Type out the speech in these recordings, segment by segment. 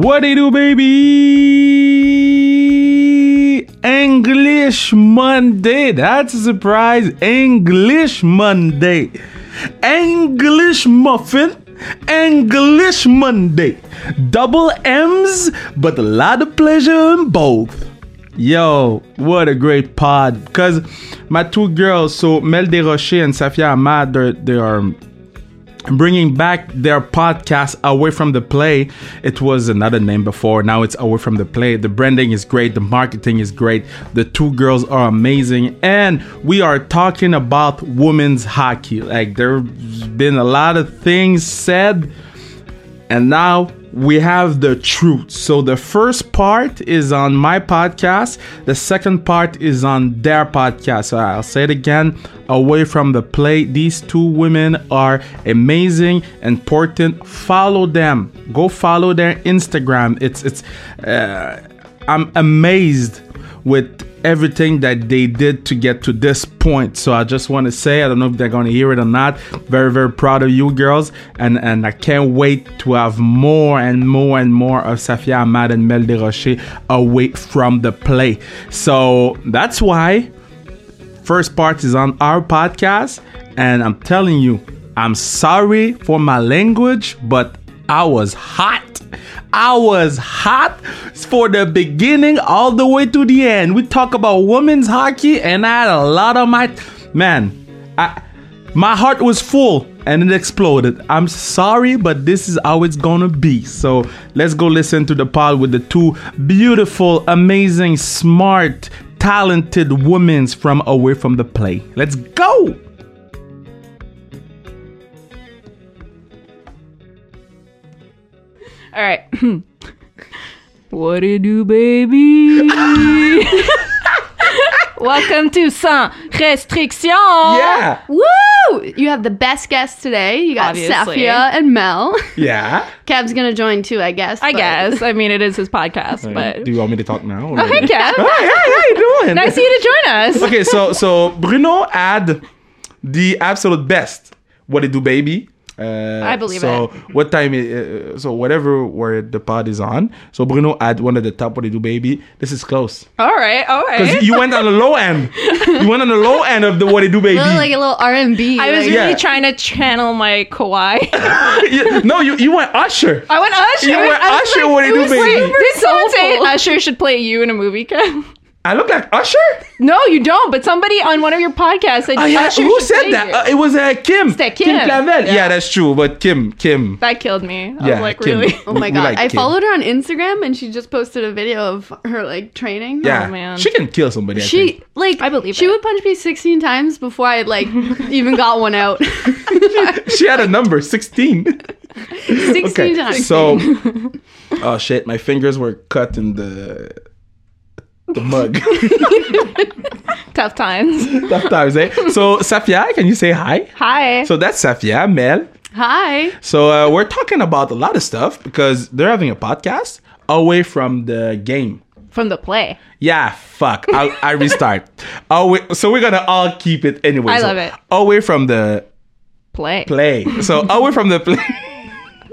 What they do, baby? English Monday. That's a surprise. English Monday. English muffin. English Monday. Double M's, but a lot of pleasure in both. Yo, what a great pod. Because my two girls, so Mel Desrochers and Safia Ahmad, they are bringing back their podcast away from the play. It was another name before. Now it's away from the play. The branding is great. The marketing is great. The two girls are amazing. And we are talking about women's hockey. Like there's been a lot of things said. And now we have the truth. So the first part is on my podcast, the second part is on their podcast. So I'll say it again away from the play. These two women are amazing, important. Follow them. Go follow their Instagram. It's it's uh, I'm amazed with everything that they did to get to this point. So I just want to say, I don't know if they're going to hear it or not. Very, very proud of you girls. And, and I can't wait to have more and more and more of Safia Ahmad and Mel Desrochers away from the play. So that's why first part is on our podcast. And I'm telling you, I'm sorry for my language, but I was hot. I was hot for the beginning all the way to the end. We talk about women's hockey, and I had a lot of my man. I, my heart was full and it exploded. I'm sorry, but this is how it's gonna be. So let's go listen to the pod with the two beautiful, amazing, smart, talented women from away from the play. Let's go. All right. what it do, baby? Welcome to Sans Restriction. Yeah. Woo! You have the best guests today. You got Obviously. Safia and Mel. Yeah. Kev's gonna join too, I guess. I but- guess. I mean, it is his podcast, but. Do you want me to talk now? or- Hey, Kev. Hi, hi, how you doing? Nice of you to join us. okay, so so Bruno had the absolute best. What it do, baby? Uh, I believe so it. what time? Uh, so whatever where the pod is on. So Bruno had one of the top. What it do, baby? This is close All right, all because you went on the low end. You went on the low end of the what it do, baby. Little, like a little R and B. I was like, Yeah. really trying to channel my Kawhi. You- no, you you went Usher. I went Usher. You went I was Usher, what it it do, was baby? like- Did someone say. Usher should play you in a movie, Kev? I look like Usher. No, you don't. But somebody on one of your podcasts said Oh, yeah. Usher Who said that? Uh, it was uh, Kim. that Kim. Clavel. Yeah. Yeah. that's true. But Kim, Kim. that killed me. I Yeah, was like, Kim. really? Oh my god! like I Kim. followed her on Instagram and she just posted a video of her like training. Yeah, Oh, man. she can kill somebody. I think. She like I believe she it. would punch me 16 times before I like even got one out. she had a number 16 16 okay times. so oh shit my fingers were cut in the the mug Tough times. tough times eh so safia can you say hi Hi. so that's safia mel Hi. so uh, we're talking about a lot of stuff because they're having a podcast away from the game From the play. yeah fuck i, I restart away so we're gonna all keep it anyway I So, love it. away from the Play. play so away from the play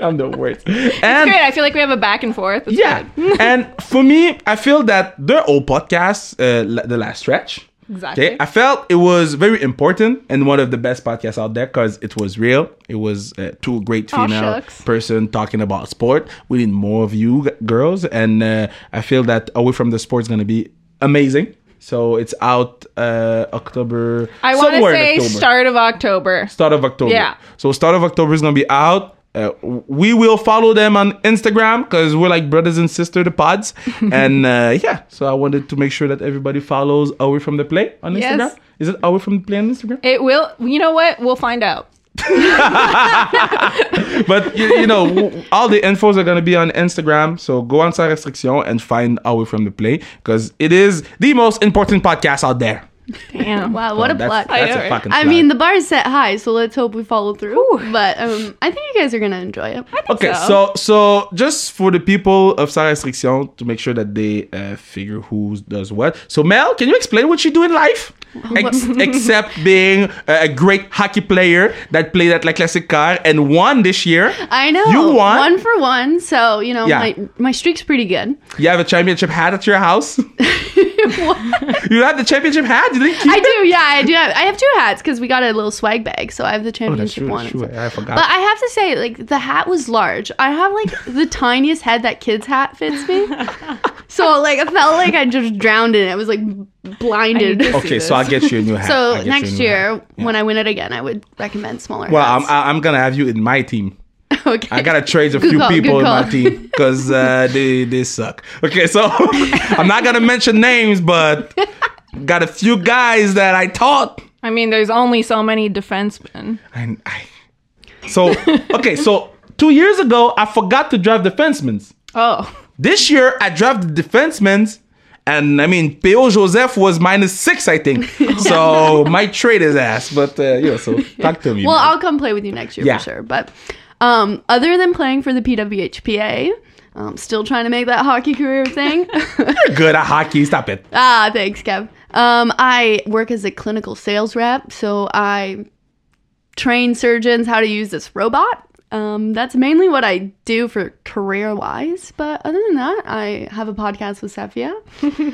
i'm the worst and Great. I feel like we have a back and forth. It's Yeah, and for me, I feel that their old podcast, uh, the last stretch. Exactly. Okay, I felt it was very important and one of the best podcasts out there because it was real. It was uh, two great female shucks. person talking about sport. We need more of you girls, and uh, I feel that away from the sport is gonna be amazing. So it's out uh, October. I want to say start of October. Start of October. Yeah. So start of October is gonna be out. Uh, we will follow them on Instagram because we're like brothers and sister, the pods. and uh, yeah, so I wanted to make sure that everybody follows Away from the Play on Instagram. Yes. Is it Away from the Play on Instagram? It will. You know what? We'll find out. but you, you know, all the infos are gonna be on Instagram. So go on Sans Restriction and find Away from the Play because it is the most important podcast out there. Damn. Wow, what a that's, plot. That's know, a right? fucking. I mean, the bar is set high, so let's hope we follow through. But um, I think you guys are gonna enjoy it. Okay, so. so so just for the people of Sans Restriction to make sure that they uh, figure who does what. So Mel, can you explain what you do in life? Ex- except being a, a great hockey player that played at La Classique Car and won this year. I know. You won. One for one. So, you know, Yeah. my, my streak's pretty good. You have a championship hat at your house. you have the championship hat. You didn't keep I it? do, yeah, I do. Have, I have two hats because we got a little swag bag, so I have the Oh, that's championship true. one. That's true. I forgot. But I have to say, like, the hat was large. I have like the tiniest head that kid's hat fits me. so, like, I felt like I just drowned in it. I was like blinded. I need to okay, so I'll get you a new hat. So get you a next year. Yeah. when I win it again, I would recommend smaller Well, I'm. I'm gonna have you in my team. okay. I gotta trade a Good few call, people in my team because uh, they they suck. Okay, so I'm not gonna mention names, but got a few guys that I taught. I mean, there's only so many defensemen. And I, so okay, so two years ago I forgot to draft defensemen. Oh, This year I drafted defensemen. And I mean, Peo Joseph was minus six, I think. So might trade his ass. But uh, yeah, so talk to me. well, man. I'll come play with you next year Yeah. for sure. But um, other than playing for the PWHPA, um, still trying to make that hockey career thing. You're good at hockey. Stop it. ah, thanks, Kev. Um, I work as a clinical sales rep, so I train surgeons how to use this robot. Um, that's mainly what I do for career wise. But other than that, I have a podcast with Safia.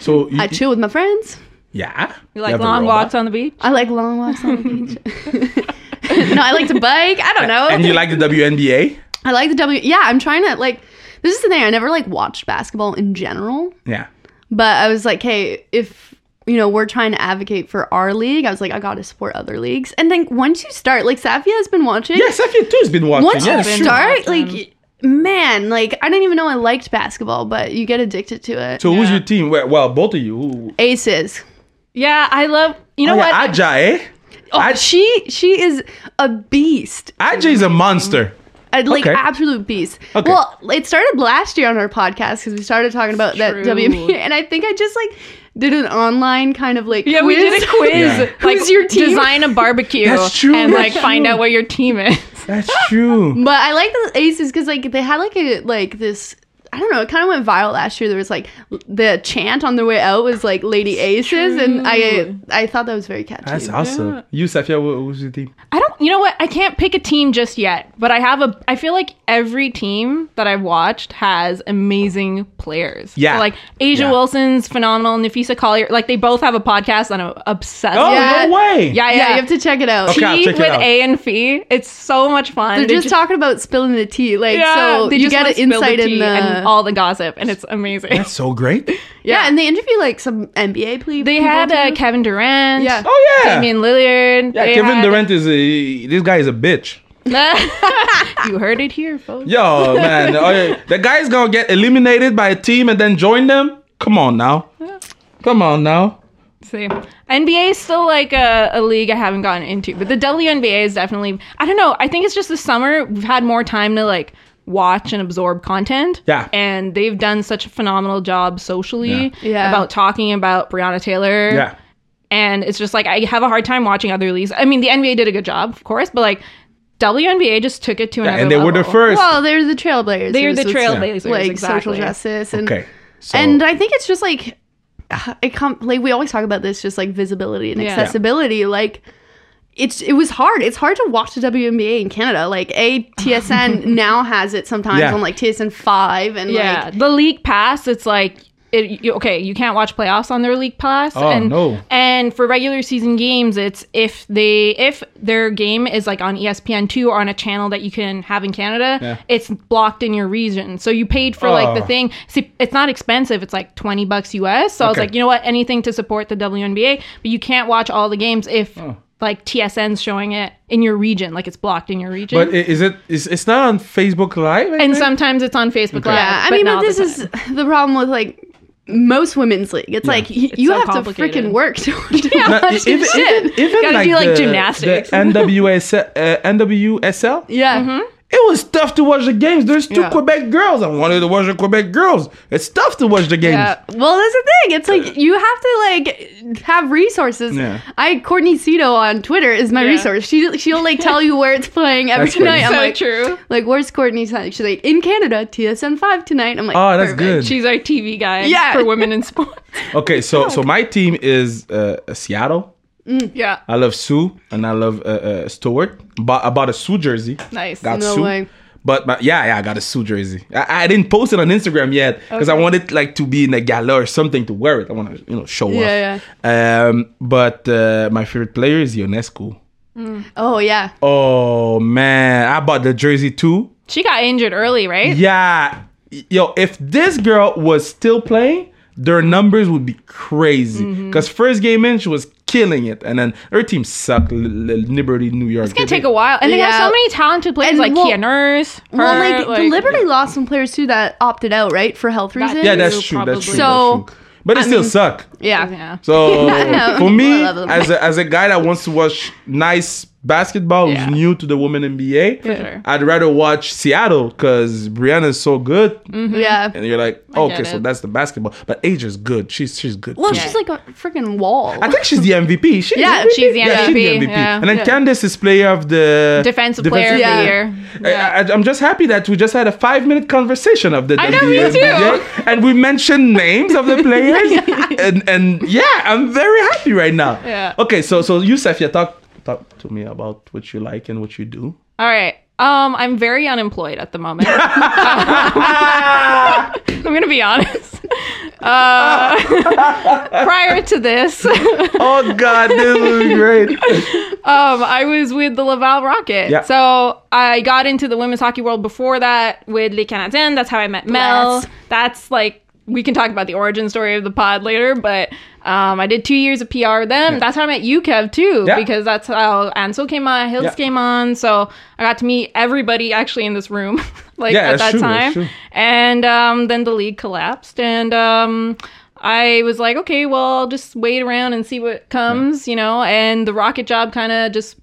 So you, I chill with my friends. yeah, you like have a long robot? walks on the beach? I like long walks on the beach. no, I like to bike. I don't know. And you like the WNBA? I like the W. Yeah, I'm trying to like. This is the thing. I never like watched basketball in general, Yeah. but I was like, hey, if you know we're trying to advocate for our league, I was like, I got to support other leagues. And then once you start, like Safia has been watching. Yeah, Safia too has been watching. Once yeah, you start, watching. like, man, like I didn't even know I liked basketball, but you get addicted to it. So who's your team? Well, well, both of you. Aces. Yeah, I love. You know Oh, what? yeah, Aja, eh? Oh, Aj- she she is a beast. Aja is a monster. A, like Okay. absolute beast. Okay. Well, it started last year on our podcast because we started talking about that True. WNBA, and I think I just like did an online kind of like yeah, we did a quiz. Yeah. Like, Who's your team? Design a barbecue That's true, and that's like find true. out what your team is. That's true. But I like the Aces because like they had like a like this. I don't know. It kind of went viral last year. There was like the chant on their way out was like Lady Aces, and I I thought that was very catchy. That's awesome. You, Safia, wh- was your team? I don't. You know what? I can't pick a team just yet, but I have a. I feel like every team that I've watched has amazing players. Yeah. So, like Aja Yeah. Wilson's phenomenal. Napheesa Collier. Like they both have a podcast that I'm obsessed. Oh, with. Yeah. no way. Yeah, yeah. Yeah, you have to check it out. Okay, Tea check it with out. A and Phee. It's so much fun. They're They just talking about spilling the tea, like yeah, so they you just get an spill the insight in the and all the gossip, and it's amazing. That's so great. yeah, and they interview like some NBA play- They had uh. Kevin Durant. Yeah. Oh, yeah. Damian Lillard. yeah, They Kevin had- Durant is a. This guy is a bitch. you heard it here, folks. Yo, man. oh. The guy's gonna get eliminated by a team and then join them? Come on now. Come on now. See, NBA is still like a, a league I haven't gotten into, but the WNBA is definitely. I don't know. I think it's just the summer we've had more time to like watch and absorb content. Yeah. and they've done such a phenomenal job socially Yeah. Yeah. about talking about Breonna Taylor. Yeah. and it's just like I have a hard time watching other leagues. I mean, the NBA did a good job, of course, but like WNBA just took it to Yeah, another and they were the first. Well, they're the trailblazers. They're the with, trailblazers, like exactly. social justice and okay. So, and I think it's just like it com- like we always talk about this, just like visibility and Yeah. accessibility. Like it's it was hard. It's hard to watch the WNBA in Canada. Like a TSN now has it sometimes Yeah. on like TSN five and Yeah, like the league pass. It's like it, you, okay, you can't watch playoffs on their league pass. Oh, and, no. And for regular season games, it's if they if their game is like on ESPN two or on a channel that you can have in Canada, Yeah. it's blocked in your region. So you paid for like the Oh. thing. See, it's not expensive. It's like twenty bucks US. So I was like, you know what, anything to support the WNBA, but you can't watch all the games if. Oh. Like TSN's showing it in your region, like it's blocked in your region. but is it? Is it's not on Facebook Live? I and think? sometimes it's on Facebook Live. yeah. I mean, but this the is the problem with like most women's league. It's like y- you so have to freaking work to, to Yeah. Now, watch even, this shit. even, even Gotta like do, like, the, gymnastics. The NWS, uh, NWSL. Yeah. Mm-hmm. It was tough to watch the games. There's two Yeah. Quebec girls. I wanted to watch the Quebec girls. It's tough to watch the games. Yeah. Well, that's the thing. It's like you have to like have resources. Yeah. I Courtney Szto on Twitter is my Yeah. resource. She she'll like tell you where it's playing every That's night. I'm so like, true. like where's Courtney? She's like in Canada, TSN five tonight. I'm like, Oh, that's perfect. good. She's our TV guy Yeah. for women in sports. Okay, so so my team is uh, Seattle. Yeah. I love Sue and I love uh, uh, Stewart. Bought, I bought a Sue jersey. Nice. Got No Sue. way. But, but yeah, yeah, I got a Sue jersey. I, I didn't post it on Instagram yet because I Okay. wanted like to be in a gala or something to wear it. I want to you know show Yeah, off. Um, but uh, my favorite player is Ionescu. Oh yeah. Oh man, I bought the jersey too. She got injured early, right? Yeah, yo, if this girl was still playing, their numbers would be crazy. Mm-hmm. Because first game in, she was killing it, and then her team sucked. L- L- Liberty, New York. It's gonna take a while, and they have so many talented players And like well- Kia Nurse. Well, her, like, the Liberty lost some players too that opted out, right, for health reasons. Yeah, that's True, true. That's true. So, that's true. But it I still mean- suck. Yeah. Yeah. So No, for me, I love them. as a, as a guy that wants to watch nice basketball, Yeah. who's new to the women NBA, For sure. I'd rather watch Seattle because Breanna is so good, mm-hmm. Yeah. and you're like, I okay, get so that's the basketball. But Aja's good. She's she's good. Well, too. she's like a freaking wall. I think she's the MVP. She's Yeah, she's the Yeah, MVP, yeah. And then Yeah. Candace is player of the Defensive player of the year. I, I, I'm just happy that we just had a five minute conversation of the I know, me WNBA, and we mentioned names of the players, and and yeah, I'm very happy right now. Yeah. Okay, so so Youssef, yeah, talk talk to me about what you like and what you do. All right. Um, I'm very unemployed at the moment. I'm gonna be honest. Uh, prior to this, um, oh God, this is great. I was with the Laval Rocket. Yeah. So I got into the women's hockey world before that with Les Canadiens. That's how I met Mel. Bless. That's like we can talk about the origin story of the pod later, but um, I did two years of PR with them. That's how I met you, Kev, too, Yeah. because that's how Anso came on, Hills Yeah. came on. So I got to meet everybody actually in this room, like Yeah, at that true, time. And um, then the league collapsed, and um, I was like, okay, well, I'll just wait around and see what comes, you know. And the rocket job kind of just.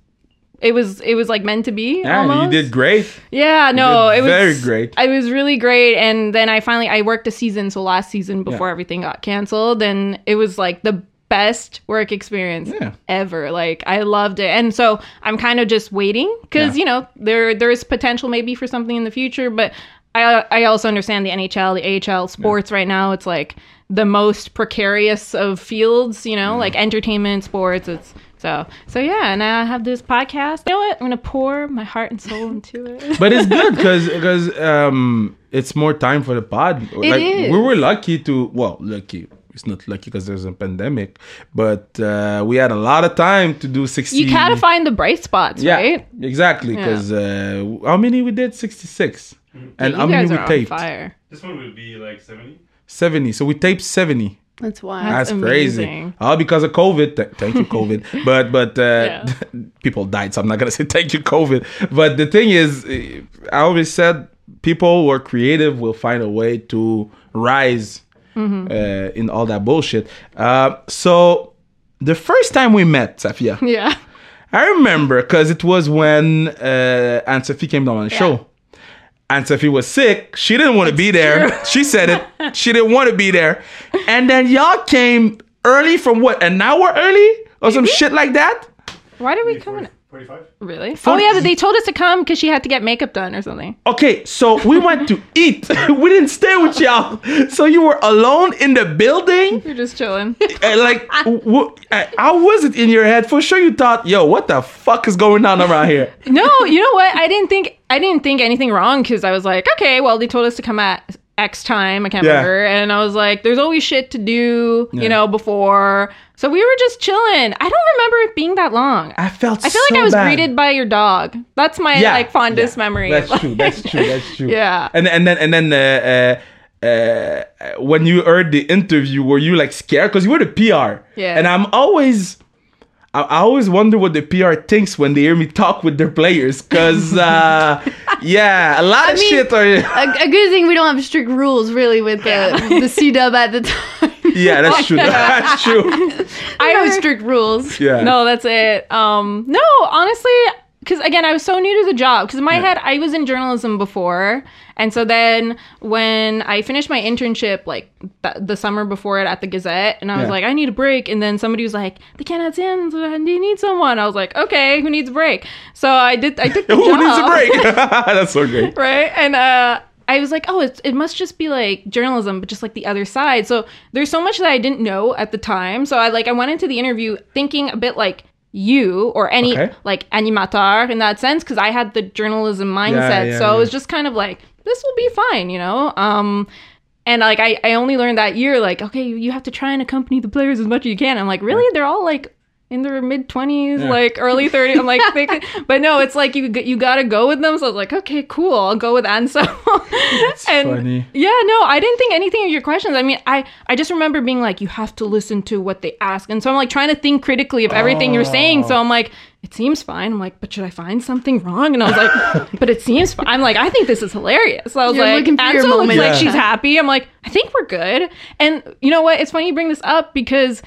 It was it was like meant to be. Yeah, almost. you did great. Yeah, no, it was very great. It was really great, and then I finally I worked a season, so last season before Yeah. everything got canceled, and it was like the best work experience Yeah. ever. Like I loved it, and so I'm kind of just waiting because you know there there is potential maybe for something in the future, but I I also understand the NHL, the AHL sports right now. It's like the most precarious of fields, you know, mm-hmm. like entertainment, sports. It's so so yeah, and I have this podcast. You know what? I'm gonna pour my heart and soul into it. But it's good because um it's more time for the pod. like is. we were lucky to well lucky. It's not lucky because there's a pandemic, but uh, we had a lot of time to do sixty. You gotta find the bright spots, yeah, right? exactly. Because uh, how many we did? Sixty six, and you how many guys we taped? fire. This one will be like 70. Seventy. So we taped seventy. That's why. That's That's crazy. All because of COVID. Th- thank you, COVID. but but uh, Yeah. people died, so I'm not gonna say thank you, COVID. But the thing is, eh, I always said people who are creative will find a way to rise Mm-hmm. uh, in all that bullshit. Uh, so the first time we met, Safia, Yeah. I remember because it was when uh, Ann-Sophie came down on the show. Ann-Sophie was sick. She didn't want to be there. She said it. She didn't want to be there. And then y'all came early from what? An hour early? Or some shit like that? Why did we come in? 45? Really? Oh yeah, but they told us to come because she had to get makeup done or something. Okay, so we went to eat. we didn't stay with y'all. So you were alone in the building? You're just chilling. Uh, like, w- uh, how was it in your head? For sure you thought, yo, what the fuck is going on around here? no, you know what? I didn't think I didn't think anything wrong because I was like, okay, well they told us to come at X time. I can't Yeah. remember, and I was like, there's always shit to do, Yeah. you know, before. So we were just chilling. I don't remember it being that long. I felt I feel like I was bad. greeted by your dog. That's my like fondest yeah. memory. That's true. That's true. That's true. Yeah. And and then and then uh, uh, uh, when you heard the interview, were you like scared because you were the PR? Yeah. And I'm always. I I always wonder what the PR thinks when they hear me talk with their players, cause uh, yeah, a lot of mean- shit are. A, a good thing we don't have strict rules really with the the C dub at the time. Yeah, that's true. That's true. I have strict rules. Yeah. No, that's it. Um, no, honestly, because again, I was so new to the job. Because in my Yeah. head, I was in journalism before, and so then when I finished my internship, like th- the summer before it at the Gazette, and I was Yeah. like, I need a break, and then somebody was like, the Canadiens, uh, do you need someone? I was like, okay, who needs a break? So I did. I took the Who job. needs a break? that's so great. right? And uh, I was like, oh, it, it must just be like journalism, but just like the other side. So there's so much that I didn't know at the time. So I like I went into the interview thinking a bit like you or any Okay. like animateur in that sense because I had the journalism mindset. yeah, so yeah. it was just kind of like this will be fine, you know. Um, and like I, I only learned that year like okay you have to try and accompany the players as much as you can. I'm like really they're all like in their mid 20s Yeah. like early 30s i'm like they could, but no it's like you you gotta go with them. So i was like okay cool. I'll go with anso and funny. yeah no i didn't think anything of your questions. I mean i i just remember being like you have to listen to what they ask. And so i'm like trying to think critically of everything you're saying. Oh. so i'm like it seems fine. I'm like but should i find something wrong? And i was like but it seems fine i'm like i think this is hilarious. So i was You're like looking Anso looks moment. like she's happy. I'm like i think we're good. And you know what? It's funny you bring this up because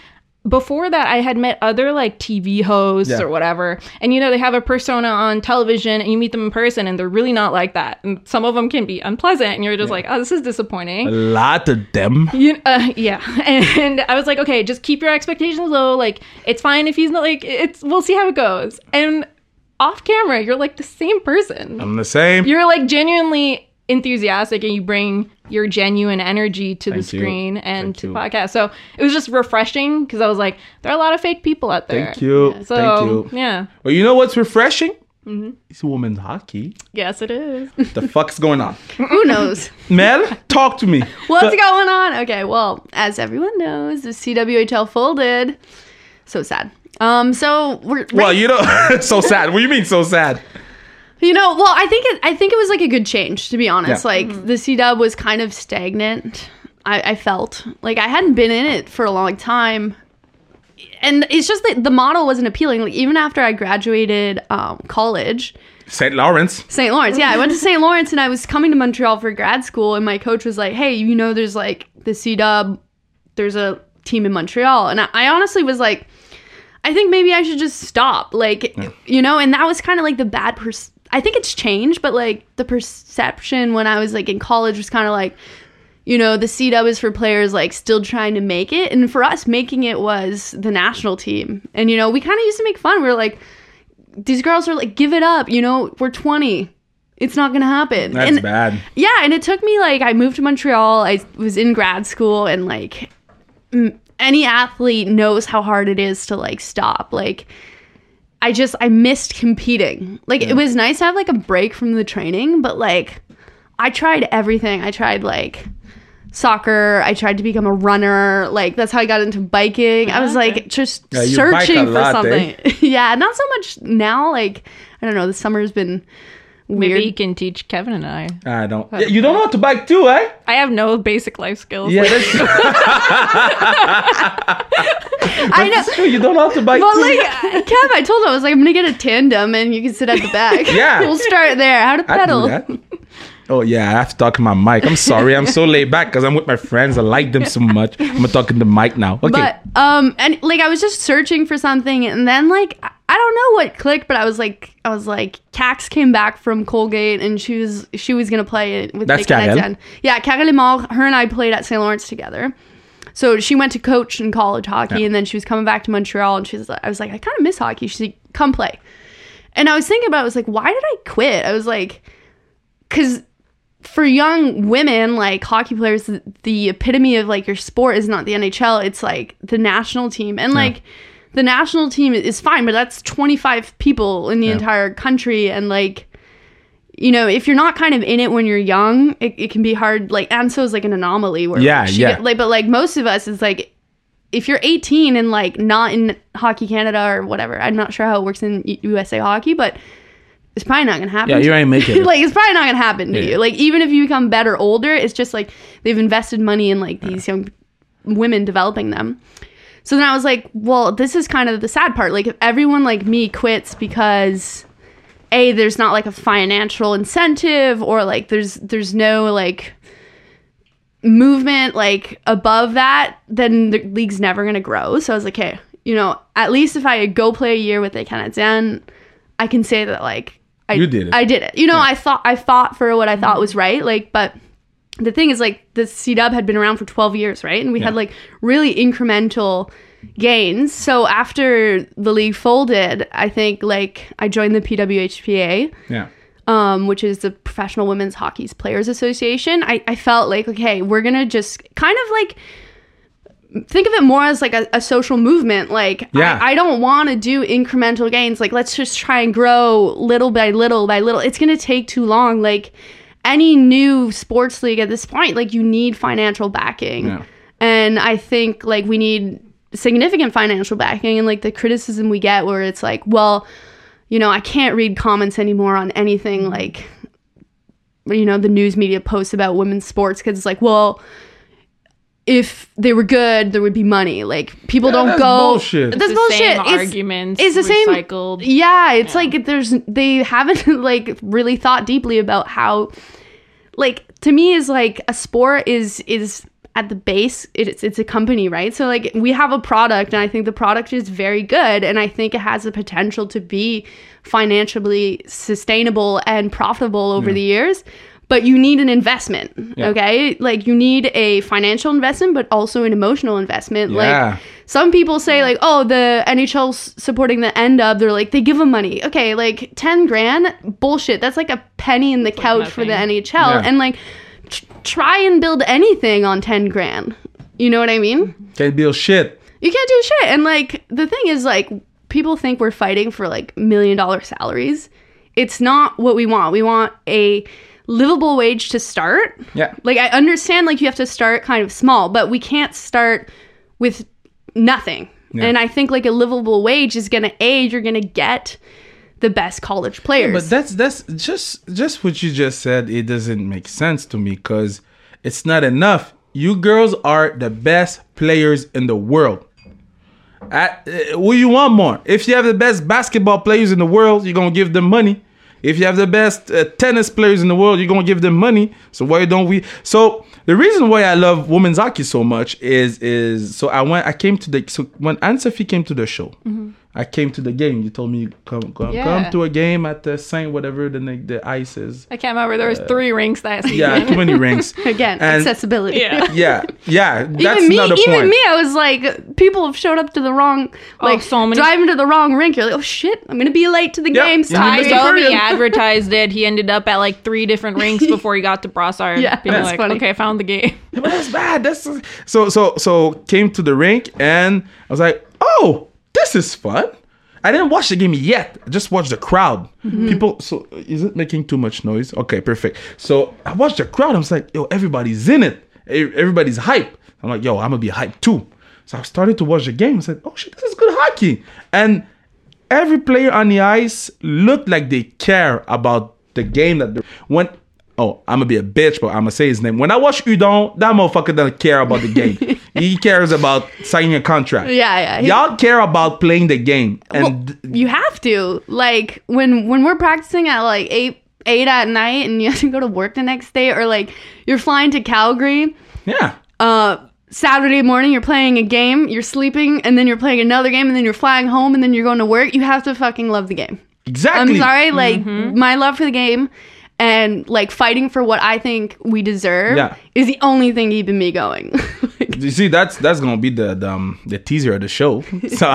before that I had met other like TV hosts Yeah. or whatever. And you know, they have a persona on television and you meet them in person and they're really not like that. And some of them can be unpleasant and you're just like, oh, this is disappointing. A lot of them. You, uh, yeah. And I was like, okay, just keep your expectations low. Like, it's fine if he's not like, it's, we'll see how it goes. And off camera, you're like the same person. I'm the same. You're like genuinely enthusiastic and you bring your genuine energy to the Thank you. screen and Thank to you. the podcast. So it was just refreshing because I was like, there are a lot of fake people out there. Thank you. So Thank you. yeah, Well, you know what's refreshing? Mm-hmm. It's women's hockey. yes, it is. the fuck's going on? Who knows? Mel, talk to me. What's The- going on? Okay, well, as everyone knows, the CWHL folded. So sad. Um, so we're Well, you know, it's so sad. What do you mean so sad? You know, well, I think it. I think it was like a good change, to be honest. Yeah. Like the C Dub was kind of stagnant. I, I felt like I hadn't been in it for a long time, and it's just that the model wasn't appealing. Like even after I graduated um, college, St. Lawrence. St. Lawrence. Yeah, I went to St. Lawrence and I was coming to Montreal for grad school, and my coach was like, "Hey, you know, there's like the C Dub, there's a team in Montreal," and I, I honestly was like, "I think maybe I should just stop." Like, you know, and that was kind of like the bad. Pers- I think it's changed, but like the perception when I was like in college was kind of like. You know, the C dub is for players like still trying to make it. And for us, making it was the national team. And, you know, we kind of used to make fun. We were like, these girls are like, give it up. You know, we're 20. It's not going to happen. That's and, bad. Yeah. And it took me like, I moved to Montreal. I was in grad school and like, m- any athlete knows how hard it is to like stop. Like, I just, I missed competing. Like, it was nice to have like a break from the training, but like, I tried everything. I tried like, soccer. I tried to become a runner. Like that's how I got into biking. I was like just Yeah, you bike a searching for lot, eh? something. yeah, not so much now. Like I don't know. The summer's been weird. Maybe you can teach Kevin and I. I don't. Yeah, you don't know how to bike too, eh? I have no basic life skills. Yeah, Like, that's, I know. that's true. You don't know how to bike Well, too. like Kev, I told him I was like, I'm gonna get a tandem, and you can sit at the back. Yeah. we'll start there. How to I pedal? do that. Oh yeah, I have to talk to my mic. I'm sorry, I'm so laid back because I'm with my friends. I like them so much. I'm gonna talk in the mic now. Okay. But um, and like I was just searching for something, and then like I I don't know what clicked, but I was like, I was like, Cax came back from Colgate, and she was she was gonna play it with That's Karell. Etienne. Yeah, Karell Emard, her and I played at St. Lawrence together. So she went to coach in college hockey, Yeah. and then she was coming back to Montreal, and she was like, I was like, I kind of miss hockey. She's like, come play. And I was thinking about, it, I was like, why did I quit? I was like, because for young women, like hockey players, the, the epitome of like your sport is not the NHL. It's like the national team, and like the national team is fine, but that's twenty five people in the Yeah. entire country, and like. You know, if you're not kind of in it when you're young, it, it can be hard. Like Anso is like an anomaly where Yeah, she yeah. get- like, but like most of us, it's like if you're 18 and like not in Hockey Canada or whatever. I'm not sure how it works in USA Hockey, but it's probably not gonna happen. Yeah, you ain't making it. like it's probably not gonna happen to Yeah. you. Like even if you become better older, it's just like they've invested money in like these young women developing them. So then I was like, well, this is kind of the sad part. Like if everyone like me quits because a there's not like a financial incentive or like there's there's no like movement like above that, then the league's never gonna grow. So I was like, okay, you know, at least if I go play a year with the Canadiens, I can say that like I You did it. I did it. You know, I thought I fought for what I thought was right. Like, but the thing is, like, the C Dub had been around for twelve years, right? And we had like really incremental gains. So after the league folded, I think like I joined the PWHPA. yeah. um, which is the Professional Women's Hockey Players Association, I, I felt like, okay, we're going to just kind of like think of it more as like a, a social movement. Like, Yeah. I, I don't want to do incremental gains. Like, let's just try and grow little by little by little. It's going to take too long. Like, any new sports league at this point, like, you need financial backing. Yeah. And I think like we need significant financial backing and like the criticism we get where it's like, well, you know, I can't read comments anymore on anything like you know, the news media posts about women's sports because it's like, well, if they were good, there would be money. Like people don't that's go. bullshit. That's the bullshit. same It's- arguments It's the same. recycled. Yeah, it's like there's they haven't like really thought deeply about how like to me is like a sport is is at the base it's it's a company right so like we have a product and i think the product is very good and i think it has the potential to be financially sustainable and profitable over the years but you need an investment Yeah. okay? Like you need a financial investment but also an emotional investment. Yeah. like some people say like oh the nhl's supporting the end of they're like they give them money. Okay like 10 grand? Bullshit. That's like a penny in the couch for the nhl Yeah. and like tr- try and build anything on 10 grand. You know what i mean? Can't build shit. you can't do shit. And like the thing is like people think we're fighting for like million dollar salaries. It's not what we want. We want a livable wage to start Yeah. like i understand like you have to start kind of small but we can't start with nothing Yeah. and i think like a livable wage is gonna aid you're gonna get the best college players But that's that's just just what you just said. It doesn't make sense to me because it's not enough. You girls are the best players in the world. At, uh, what you want more? If you have the best basketball players in the world, you're gonna give them money. If you have the best uh, tennis players in the world, you're gonna give them money. So why don't we? So the reason why I love women's hockey so much is is so I went I came to the so when Ann-Sophie came to the show, I came to the game. You told me come come, Yeah. come to a game at the Saint whatever the na- the ice is. I can't remember. There was uh, three rinks that season. Yeah, too many rings. again And- accessibility Yeah. Yeah, yeah. That's even me, another even point. me, I was like, people have showed up to the wrong, like, Oh, so many- driving to the wrong rink. You're like, oh shit, I'm gonna be late to the Yeah, game. you Sorry. missed I saw he advertised it. He ended up at like three different rinks before he got to Brossard. Yeah, People that's like, funny. okay, I found the game. but that's bad. That's so so so came to the rink and I was like, oh, this is fun. I didn't watch the game yet. I just watched the crowd. Mm-hmm. People. So is it making too much noise? Okay, perfect. So I watched the crowd. I was like, yo, everybody's in it. Everybody's hype. I'm like, yo, I'm gonna be hyped too. So I started to watch the game. I said, oh shit, this is good hockey. And every player on the ice looked like they care about the game that they're when oh I'm gonna be a bitch but I'm gonna say his name when I watch Drouin that motherfucker doesn't care about the game he cares about signing a contract Yeah, yeah. He- y'all care about playing the game and you have to like when when we're practicing at like eight eight at night and you have to go to work the next day, or like you're flying to Calgary. yeah Uh, Saturday morning, you're playing a game, you're sleeping, and then you're playing another game, and then you're flying home, and then you're going to work. You have to fucking love the game. Exactly. I'm exactly sorry, like my love for the game and like fighting for what I think we deserve Yeah. is the only thing keeping me going. Like, You see, that's that's gonna be the the, um, the teaser of the show. So,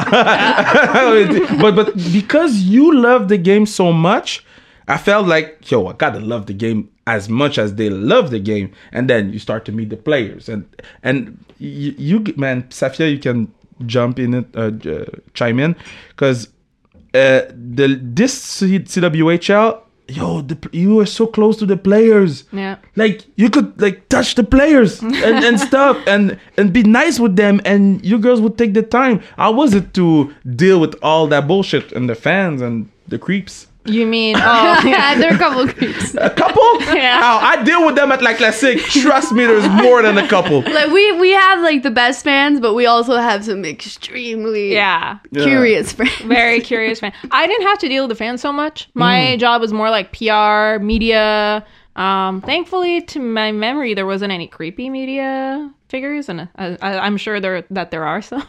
but but because you love the game so much, I felt like yo, I gotta love the game as much as they love the game, and then you start to meet the players, and and you, you man, Safia, you can jump in it, uh, j- chime in, because uh, the this C- CWHL. Yo, the, you were so close to the players. Yeah. like you could like touch the players and, and stuff and and be nice with them and you girls would take the time. How was it to deal with all that bullshit and the fans and the creeps You mean oh yeah, there are a couple of creeps. a couple Yeah. oh, i deal with them at like let's say trust me there's more than a couple Like we we have like the best fans, but we also have some extremely yeah. curious friends. Very curious fan. I didn't have to deal with the fans so much. My Mm. job was more like PR, media. Um, thankfully, to my memory, there wasn't any creepy media figures, and I, I, I'm sure there that there are some.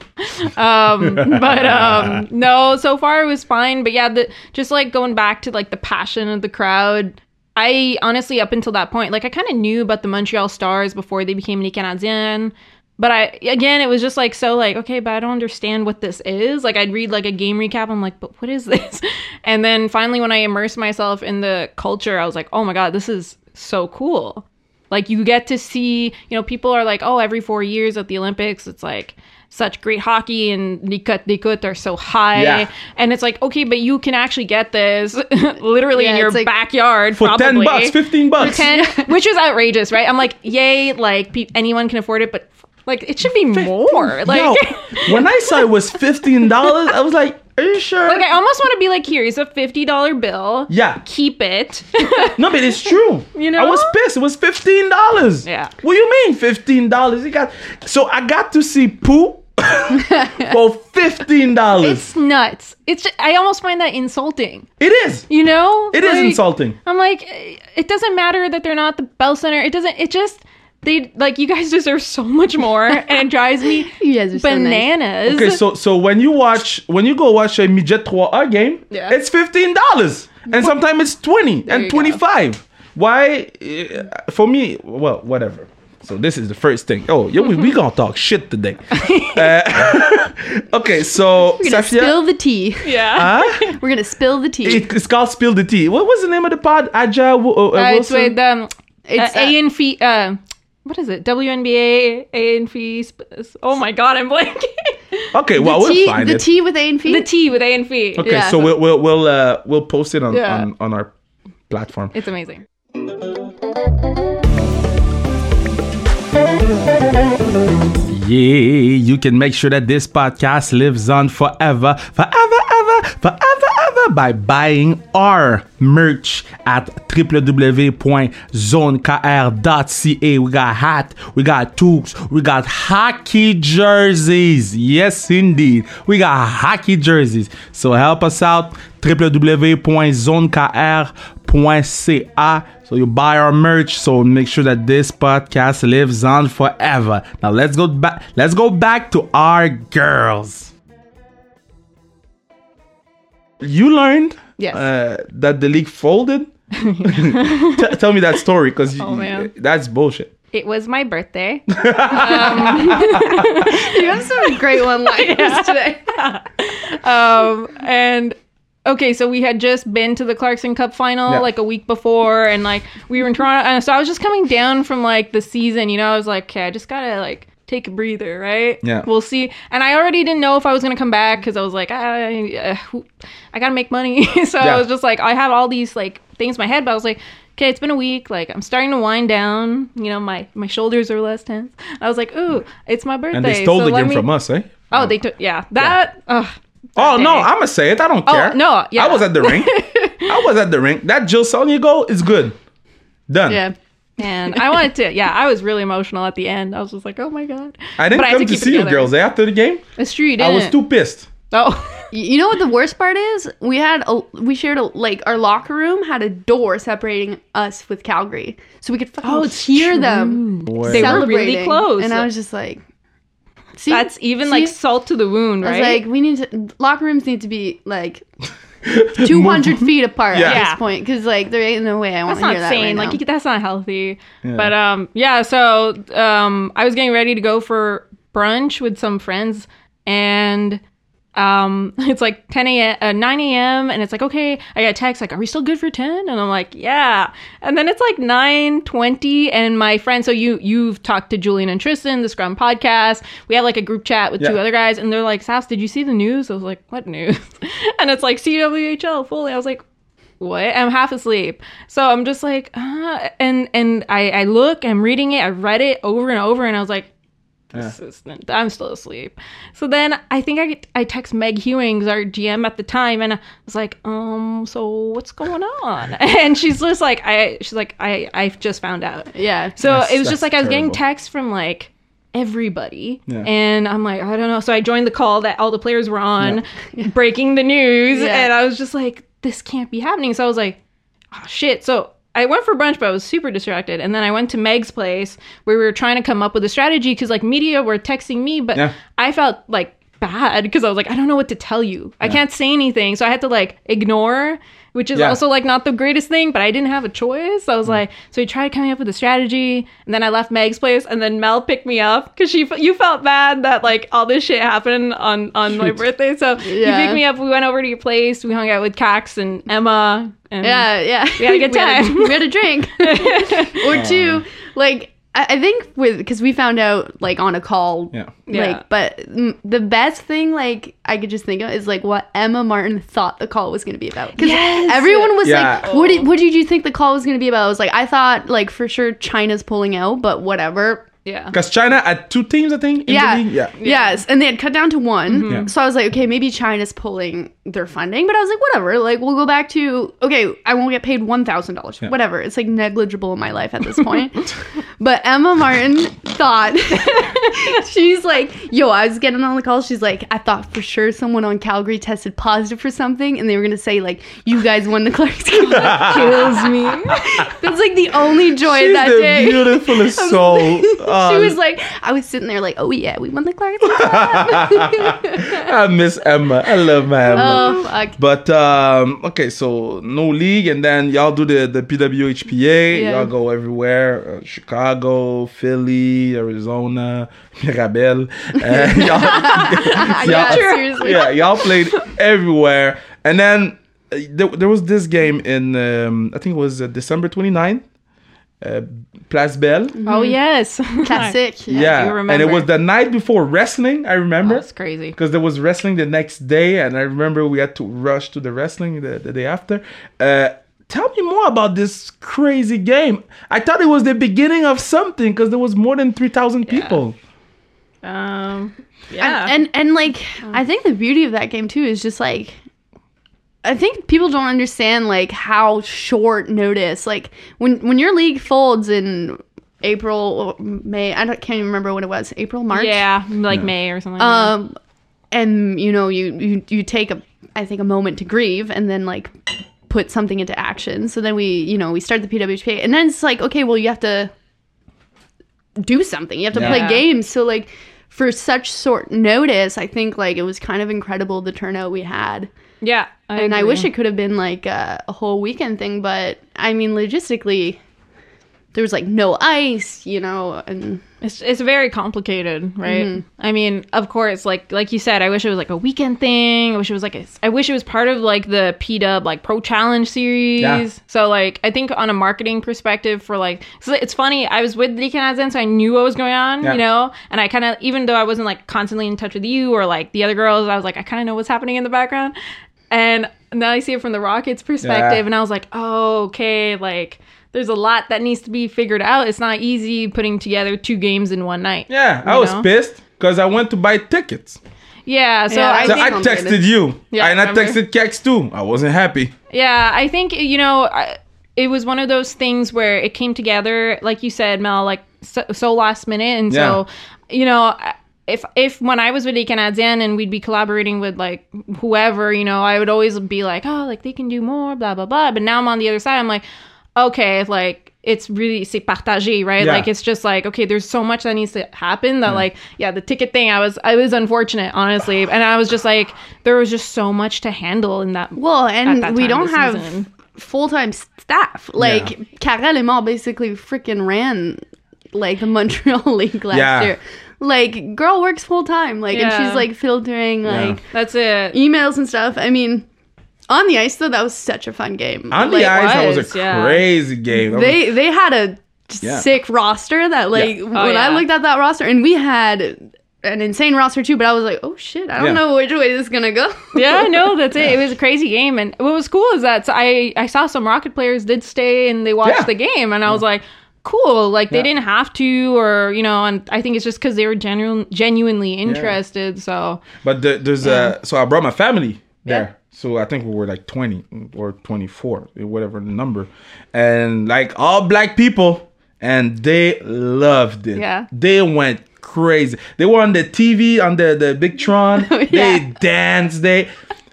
um, but um, no, so far it was fine. But yeah, the, just like going back to like the passion of the crowd. I honestly, up until that point, like I kind of knew about the Montreal Stars before they became Les Canadiens. but I again, it was just like so like okay, but I don't understand what this is. Like I'd read like a game recap, I'm like, but what is this? And then finally, when I immersed myself in the culture, I was like, oh my god, this is so cool. Like you get to see, you know, people are like, oh, every four years at the Olympics, it's like such great hockey and Nikut Nikut are so high. Yeah. And it's like, okay, but you can actually get this literally in your like- backyard For ten bucks, fifteen bucks. 10, which is outrageous, right? I'm like, yay, like pe- anyone can afford it, but like it should be more. Like, Yo, when I saw it was fifteen dollars, I was like, "Are you sure?" like I almost want to be like, here, here's a fifty dollar bill. yeah, Keep it. no, but it's true. You know? I was pissed. It was fifteen dollars. Yeah. What do you mean fifteen dollars? You got so I got to see Pou for fifteen dollars. it's nuts. It's just, I almost find that insulting. It is. You know, It is Like, insulting. I'm like, it doesn't matter that they're not the Bell Center. It doesn't. It just they like you guys deserve so much more, and it drives me You guys are so nice. bananas. Okay, so so when you watch when you go watch a midget 3A game, Yeah. it's fifteen dollars, and sometimes it's twenty you and go. twenty five. Why? uh, For me, well, whatever. So this is the first thing. Oh, yeah, we, we gonna talk shit today. Uh, okay, so We're gonna Safia, spill the tea. yeah, huh? We're gonna spill the tea. It, it's called Spill the Tea. What was the name of the pod? Aja uh, uh, uh, it's Wilson? with um, It's, uh, uh, A and Phee. What is it? WNBA A and Phee. Oh my god, I'm blanking. okay, well we'll tea, find the it. tea with A and F. the T with A and Phee. okay, yeah. so we'll we'll we'll uh, we'll post it on, Yeah. on on our platform. It's amazing. Yeah, you can make sure that this podcast lives on forever, forever, ever, forever, by buying our merch at www.zonekr.ca. We got hat, we got tubes, we got hockey jerseys. Yes, indeed. We got hockey jerseys. So help us out www.zonekr.ca. So you buy our merch. So make sure that this podcast lives on forever. Now let's go back. Let's go back to our girls. You learned Yes. uh, that the league folded. T- tell me that story because Oh, that's bullshit. It was my birthday. You have some great one-liners today. um, and okay, so we had just been to the Clarkson Cup final Yeah. like a week before, and like we were in Toronto, and so I was just coming down from like the season. You know, I was like, okay, I just gotta like take a breather, right? Yeah. we'll see. And I already didn't know if I was gonna come back because I was like, I, uh, I gotta make money. so Yeah. I was just like, I have all these like things in my head, but I was like. Okay, it's been a week. Like I'm starting to wind down. You know, my my shoulders are less tense. I was like, "Ooh, it's my birthday." And they stole so the me- from us, eh? Oh, they took yeah. That ugh, Oh no. I'm gonna say it. I don't care. no, yeah. I was at the rink. I was at the rink. That Jill Saulnier goal is good. Done. Yeah. And I wanted to. Yeah, I was really emotional at the end. I was just like, oh my god. I didn't But I had come to, see you girls after the game. It's true. You I didn't. I was too pissed. Oh, You know what the worst part is? We had a we shared a like our locker room had a door separating us with Calgary, so we could fucking Oh, it's hear true. them They were really close. and I was just like, see, that's even See? like salt to the wound, I was right? like, we need to locker rooms need to be like 200 feet apart Yeah. at this point because like there ain't no way I want to not hear that sane. right like that's not healthy. But um, yeah. So um, I was getting ready to go for brunch with some friends, and um, it's like 10 a.m., uh, 9 a.m., and it's like, okay, I got a text like, are we still good for 10? And I'm like, yeah. And then it's like 9:20, and my friend, so you you've talked to Julian and Tristan, the Scrum podcast. We have like a group chat with two other guys, and they're like, Sass, did you see the news? I was like, what news? and it's like CWHL fully. I was like, what? I'm half asleep. So I'm just like, uh, and and I I look, I'm reading it, I read it over and over, and I was like, this is, I'm still asleep. So then I think I I text Meg Hewings, our GM at the time, and I was like, um, so what's going on? And she's just like, I she's like, I I've just found out. yeah. So That's- it was just like I was getting texts from like everybody Yeah. and i'm like i don't know so i joined the call that all the players were on breaking the news Yeah. and i was just like this can't be happening so i was like oh shit so i went for brunch but i was super distracted. And then i went to meg's place where we were trying to come up with a strategy because like media were texting me but Yeah. i felt like bad because i was like i don't know what to tell you. I can't say anything. So i had to like ignore which is Yeah. also like not the greatest thing, but I didn't have a choice. I was Mm. like, so we tried coming up with a strategy, and then I left Meg's place, and then Mel picked me up because she you felt bad that like all this shit happened on on my birthday, so you picked me up. We went over to your place. We hung out with Cax and Emma. And Yeah, yeah. We had a good we, had time. a, we had a drink or two. Like I, I think with because we found out like on a call. Yeah. Yeah. Like, but mm, the best thing like I could just think of is like what Emma Martin thought the call was going to be about. Because Yes. everyone was Yeah. like, "What did what did you think the call was going to be about?" I was like, "I thought like for sure China's pulling out, but whatever." yeah. Because China had two teams, I think. in Yeah. the league. yeah. Yes, and they had cut down to one. Yeah. So I was like, okay, maybe China's pulling their funding, but I was like, whatever. Like, we'll go back to okay, I won't get paid one thousand dollars. Whatever. It's like negligible in my life at this point. but Emma Martin thought she's like, yo, I was getting on the call. She's like, I thought for sure someone on Calgary tested positive for something, and they were gonna say like, you guys won the Clarkson Cup. Kills me. That's like the only joy She's that the day. beautiful soul. she Uh, was like, I was sitting there like, oh yeah, we won the Clarkson Cup. I miss Emma. I love my Emma. oh fuck. But um, okay, so no league, and then y'all do the the PWHPA. Yeah. Y'all go everywhere: uh, Chicago, Philly, Arizona, Mirabel. Uh, y'all, yeah, y'all- seriously. yeah, y'all played everywhere, and then uh, there, there was this game in um, I think it was uh, December 29th, uh, Place Bell. Oh yes. Classic. Yeah, you and it was the night before wrestling. I remember That's crazy. because there was wrestling the next day, and I remember we had to rush to the wrestling the, the day after. Uh, tell me more about this crazy game. I thought it was the beginning of something because there was more than three thousand people. Um. Yeah. And, and and like I think the beauty of that game too is just like I think people don't understand like how short notice like when when your league folds in April May I don't, can't even remember when it was April March yeah, like May or something. like that. um and you know you you you take a I think a moment to grieve and then like put something into action so then we you know we start the PWHPA and then it's like okay well you have to do something you have to Yeah. play games so like for such short notice I think like it was kind of incredible the turnout we had yeah. I and I wish it could have been like a, a whole weekend thing but I mean logistically there was like no ice you know and It's it's very complicated, right? Mm-hmm. I mean, of course, like like you said, I wish it was like a weekend thing. I wish it was like a, I wish it was part of like the P Dub like Pro Challenge series. Yeah. So like I think on a marketing perspective for like so it's funny. I was with the Canadiens, so I knew what was going on, Yeah. you know. And I kind of even though I wasn't like constantly in touch with you or like the other girls, I was like I kind of know what's happening in the background. And now I see it from the Rockets' perspective, Yeah. and I was like, oh, okay, like. There's a lot that needs to be figured out. It's not easy putting together two games in one night. Yeah, I was know? pissed because I went to buy tickets. Yeah, so Yeah, I So I texted you, Yeah, and I remember. texted Kex too. I wasn't happy. yeah, I think you know I, it was one of those things where it came together, like you said, Mel, like so, so last minute, and so you know. If, if when I was with Les Canadiens and we'd be collaborating with like whoever, you know, I would always be like, oh, like they can do more, blah blah blah. But now I'm on the other side. I'm like, okay, like it's really c'est partagé, right? Yeah. Like it's just like okay, there's so much that needs to happen that mm. like yeah, the ticket thing. I was I was unfortunate, honestly, and I was just like there was just so much to handle in that. Well, and that we don't have season. full time staff. Like Karell Emard basically freaking ran like the Montreal League last Yeah. year. Like girl works full time. Like and she's like filtering like That's it. emails and stuff. I mean, on the ice though, that was such a fun game. On Like, the ice, that was was, a yeah. crazy game. That was- They they had a Yeah. sick roster that like oh, Yeah. when Oh, yeah. I looked at that roster and we had an insane roster too, but I was like, oh shit, I don't Yeah. know which way this is gonna go. yeah, no, that's it. It was a crazy game, and what was cool is that I I saw some Rocket players did stay and they watched Yeah. the game, and I was like, cool. Like they Yeah. didn't have to, or you know, and I think it's just because they were genuine, genuinely interested. So But the, there's uh, a so I brought my family there. Yeah. So I think we were like 20 or 24, whatever the number. And like all black people and they loved it. Yeah. They went crazy. They were on the TV on the the big Tron. They Yeah. danced. They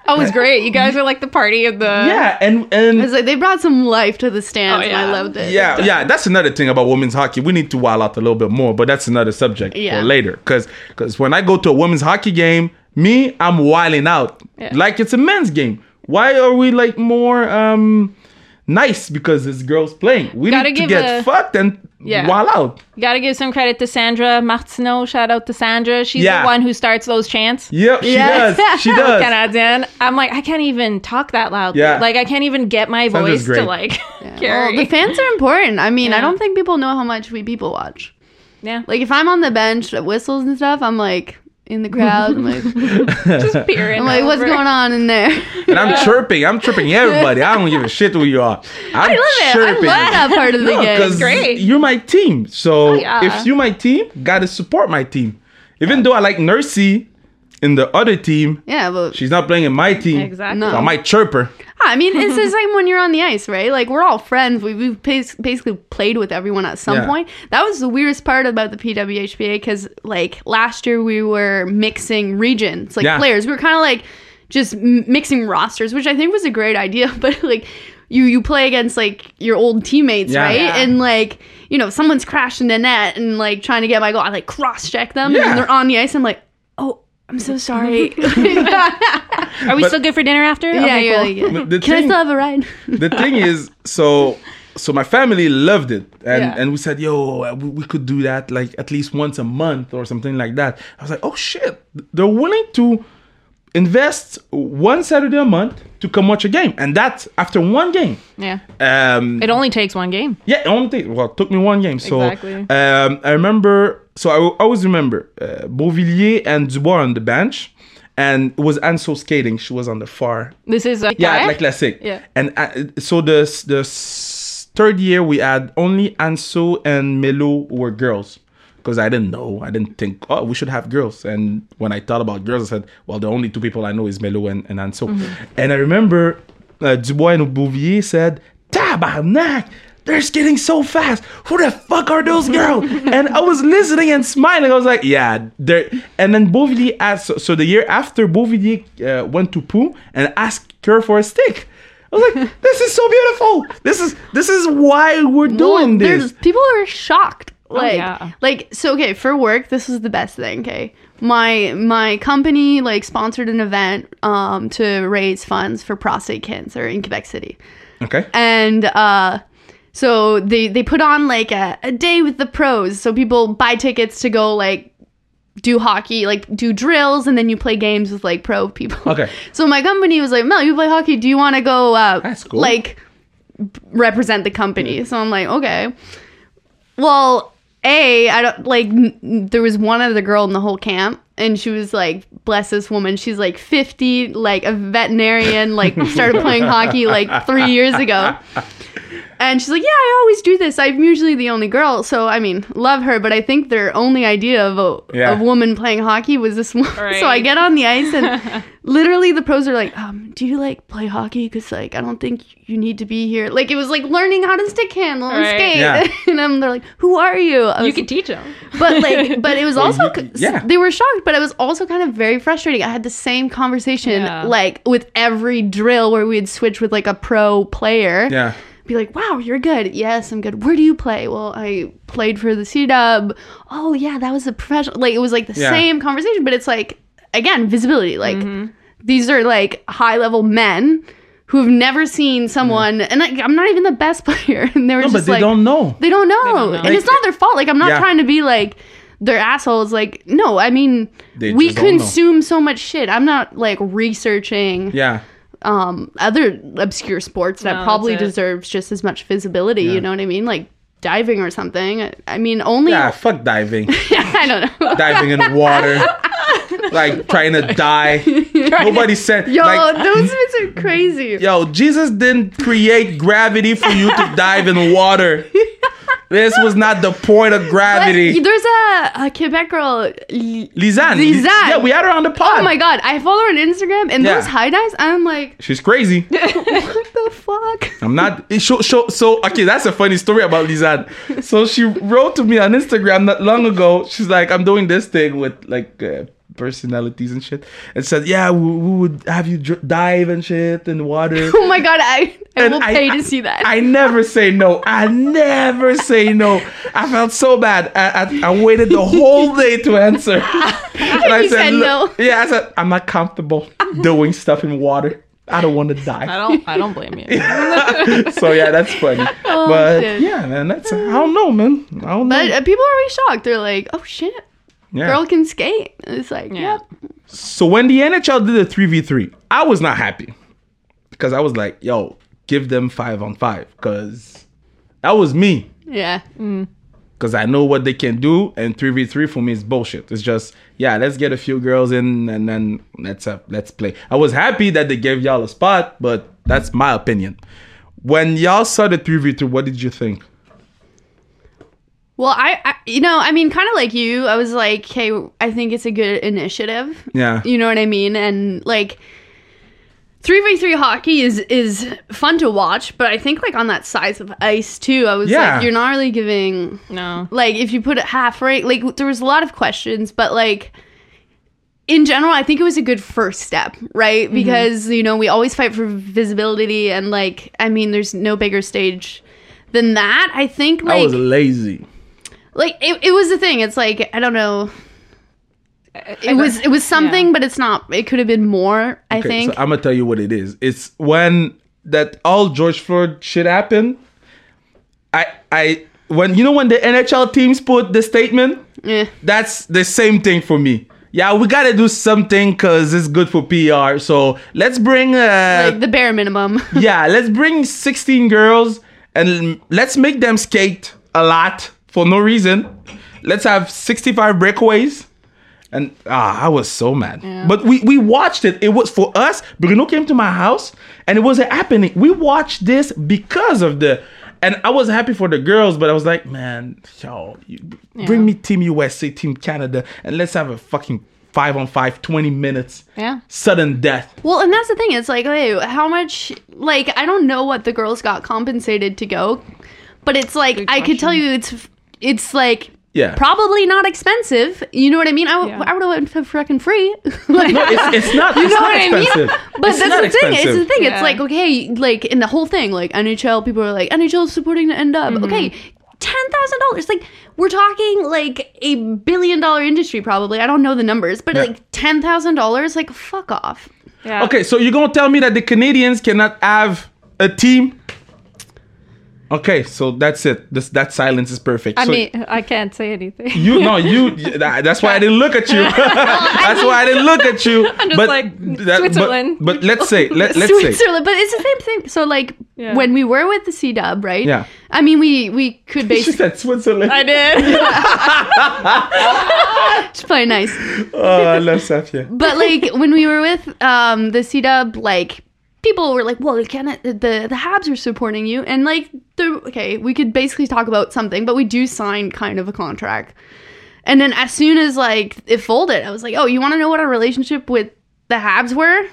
oh, it was great. You guys are like the party of the Yeah, and and It's like they brought some life to the stands, Oh, and I loved it. yeah, yeah, that's another thing about women's hockey. We need to wild out a little bit more, but that's another subject Yeah. for later. Because because when I go to a women's hockey game, me, I'm wilding out Yeah. like it's a men's game. Why are we like more um nice because it's girls playing? We Gotta need to get a- fucked and Yeah. wild out. Gotta give some credit to Sandra Martineau. Shout out to Sandra. She's Yeah. the one who starts those chants. Yep, she Yes. does. She does. Canadian. I'm like, I can't even talk that loudly. Yeah. Like, I can't even get my Sandra's voice to like Well, carry. the fans are important. I mean, I don't think people know how much we people watch. yeah. Like if I'm on the bench at whistles and stuff, I'm like in the crowd. I'm like, Just peering. I'm like what's over. going on in there? And I'm chirping. I'm chirping everybody. I don't give a shit who you are. I'm I love it. I love that part of the No, game. 'cause great. You're my team. So Oh, yeah. if you're my team, gotta support my team. Even though I like Nursey in the other team, Yeah, but she's not playing in my team. Exactly. No. So I might chirp her. I mean, it's the same when you're on the ice, right? Like we're all friends. We, we've basically played with everyone at some Yeah. point. That was the weirdest part about the PWHPA because like last year we were mixing regions, like Yeah. players. We were kind of like just m- mixing rosters, which I think was a great idea. But like you you play against like your old teammates, Yeah. right? Yeah. And like you know someone's crashing the net and like trying to get my goal. I like cross check them Yeah. and they're on the ice. I'm like. I'm so sorry. Are we But- still good for dinner after? yeah, Okay, you're cool. like, yeah. The- the Can I thing- still have a ride? the thing is, so so my family loved it, and Yeah. and we said, yo, we, we could do that like at least once a month or something like that. I was like, oh shit, they're willing to invest one Saturday a month to come watch a game, and that's after one game. Yeah. Um, It only takes one game. yeah, it only take, well, it took me one game. So Exactly. um, I remember, so I always remember uh, Beauvillier and Dubois on the bench, and it was Anso skating. She was on the far This is like yeah, like classic. Yeah. And uh, so the the third year we had only Anso and Melo were girls because I didn't know. I didn't think oh we should have girls. And when I thought about girls, I said well the only two people I know is Melo and, and Anso. And I remember uh, Dubois and Beauvillier said tabarnak. They're skating so fast. Who the fuck are those girls? and I was listening and smiling. I was like, yeah, they're. And then Beauvillier asked. So, so the year after, Beauvillier uh, went to Pou and asked her for a stick. I was like, this is so beautiful. This is this is why we're doing Well, this. there's- People are shocked. Like, yeah. like so. Okay, for work, this is the best thing. Okay, my my company like sponsored an event um to raise funds for prostate cancer in Quebec City, Okay. and uh, so they they put on like a, a day with the pros. So people buy tickets to go like do hockey, like do drills, and then you play games with like pro people. Okay. So my company was like, Mel, you play hockey. Do you want to go? Uh, That's cool. Like represent the company. So I'm like, okay. Well, a I don't like. n- There was one other girl in the whole camp, and she was like, bless this woman. She's like 50, like a veterinarian, like started playing hockey like three years ago. And she's like, yeah, I always do this. I'm usually the only girl, so I mean, love her. But I think their only idea of a, Yeah. of woman playing hockey was this one. Right. So I get on the ice, and literally the pros are like, um, "Do you like play hockey? Because like I don't think you need to be here." Like it was like learning how to stick handle and Right. skate. Yeah. and then they're like, "Who are you?" I You was- could teach them. but like, but it was also you- yeah. they were shocked, but it was also kind of very frustrating. I had the same conversation Yeah. like with every drill where we'd switch with like a pro player Yeah. Be like, "Wow, you're good." Yes, I'm good. Where do you play? Well, I played for the C Dub. Oh yeah, that was a professional. Like it was like the Yeah. same conversation, but it's like again visibility. Like Mm-hmm. these are like high level men who have never seen someone, and like, I'm not even the best player, and they were No, just but they like, don't know. they don't know, don't know. and it's not their fault. Like I'm not Yeah. trying to be like. They're assholes. Like, no, I mean, They we just don't know. consume so much shit. I'm not like researching Yeah. Um other obscure sports that No, probably deserves just as much visibility Yeah. you know what i mean like diving or something I- i mean only Yeah. Fuck diving. i don't know diving in water. like trying to die. Nobody said. yo like, those bits are crazy Yo, Jesus didn't create gravity for you to dive in water. This was not the point of But gravity. there's a, a quebec girl L- Lisanne. Lisanne. Yeah, we had her on the pod. oh my god i follow her on instagram and Yeah. those high dives i'm like She's crazy. what the fuck I'm not. it Show, show, so okay, that's a funny story about Lisanne. So she wrote to me on Instagram not long ago. She's like, I'm doing this thing with like uh, personalities and shit, and said, yeah, we, we would have you dr- dive and shit in water. oh my god i, I And will pay to see that I never say no. I never say no. I felt so bad. I, I, I waited the whole day to answer. And You said "Look," no. Yeah, I said I'm not comfortable doing stuff in water. I don't want to die. I die. don't. I don't blame you. so yeah, that's funny. Oh, but shit. yeah, man, that's I don't know, man. I don't know. But uh, people are always shocked. They're like, "Oh shit, yeah. girl can skate." It's like, Yeah. yep. So when the NHL did the three v three, I was not happy because I was like, "Yo, give them five on five because that was me." Yeah. because I know what they can do, and three v three for me is bullshit. It's just yeah, let's get a few girls in and then let's uh, let's play. I was happy that they gave y'all a spot, but that's my opinion. When y'all saw the 3v3, what did you think? Well, I, I you know, I mean, kind of like you, I was like, "Hey, I think it's a good initiative." Yeah, You know what I mean? And like. 3v3 hockey is is fun to watch, but I think like on that size of ice too, I was Yeah. like you're not really giving No. like if you put it half right like there was a lot of questions but like in general i think it was a good first step right mm-hmm. because you know we always fight for visibility and like i mean there's no bigger stage than that i think I was lazy. Like it, it was the thing it's like i don't know it was it was something but it's not it could have been more i Okay, think so I'm gonna tell you what it is. It's when that all George Floyd shit happened. I I when you know when the NHL teams put the statement, Eh. that's the same thing for me. Yeah, we gotta do something because it's good for PR. So let's bring uh like the bare minimum yeah, let's bring 16 girls and let's make them skate a lot for no reason. Let's have 65 breakaways. And ah, I was so mad. But we, we watched it. It was for us. Bruno came to my house and it wasn't happening. We watched this because of the. And I was happy for the girls, but I was like, man, yo, you, bring me Team USA, Team Canada, and let's have a fucking five on five, 20 minutes. Yeah. Sudden death. Well, and that's the thing. It's like, hey, how much? Like, I don't know what the girls got compensated to go, but it's like Good I could tell you, it's it's like Yeah. probably not expensive. You know what I mean? I, w- Yeah. I would have went for fucking free. like, No, it's, it's not. you it's know not what I mean? But It's that's not the thing. It's the thing. It's like okay, like in the whole thing, like NHL, people are like NHL is supporting the mm-hmm. NW. Okay. Ten thousand dollars, like we're talking like a billion dollar industry, probably. I don't know the numbers, but Yeah. like ten thousand dollars, like fuck off. Yeah. Okay, so you're gonna tell me that the Canadians cannot have a team? Okay, so that's it. This that silence is perfect. I so mean, I can't say anything. you no you. that- That's why I didn't look at you. that's why I didn't look at you. I'm just but, like, but- Switzerland. But, let's say let, let's say Switzerland, but it's the same thing. So like Yeah. when we were with the C Dub, right? Yeah. I mean, we we could basically. she said Switzerland. I did. it's probably nice, oh, I love Safia. but like when we were with um the C Dub, like people were like, "Well, it, uh, the the Habs are supporting you," and like okay, we could basically talk about something, but we do sign kind of a contract. And then as soon as like it folded, I was like, "Oh, you want to know what our relationship with the Habs were?"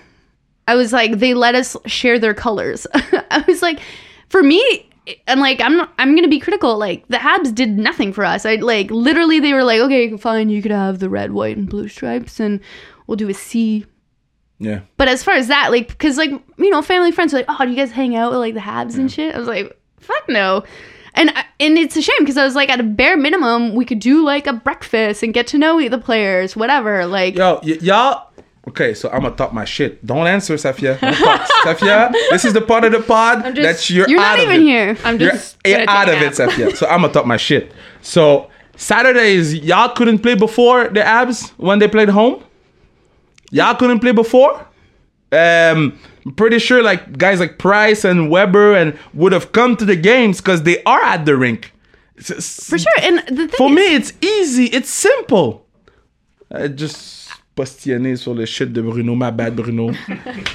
I was like, they let us share their colors. I was like, for me, and like I'm not, I'm gonna be critical. Like the Habs did nothing for us. I like literally they were like, okay, fine, you could have the red, white, and blue stripes, and we'll do a C. Yeah. But as far as that, like, because like you know, family friends are like, oh, do you guys hang out with like the Habs and shit? I was like, fuck no. And uh, and it's a shame because I was like, at a bare minimum, we could do like a breakfast and get to know the players, whatever. Like, Yo, y- y'all. Okay, so I'm gonna talk my shit. Don't answer, Safia. Don't. Safia, this is the part of the pod just- that you're, you're out not of even it. here. I'm You're, just. you're out of a it. Safia. So I'm gonna talk my shit. So Saturdays, y'all couldn't play before the Abs when they played home. Y'all couldn't play before. Um, I'm pretty sure like guys like Price and Weber and would have come to the games because they are at the rink. For sure. And the thing For is- me, it's easy. It's simple. I just postillonné sur le shit de Bruno. My bad, Bruno.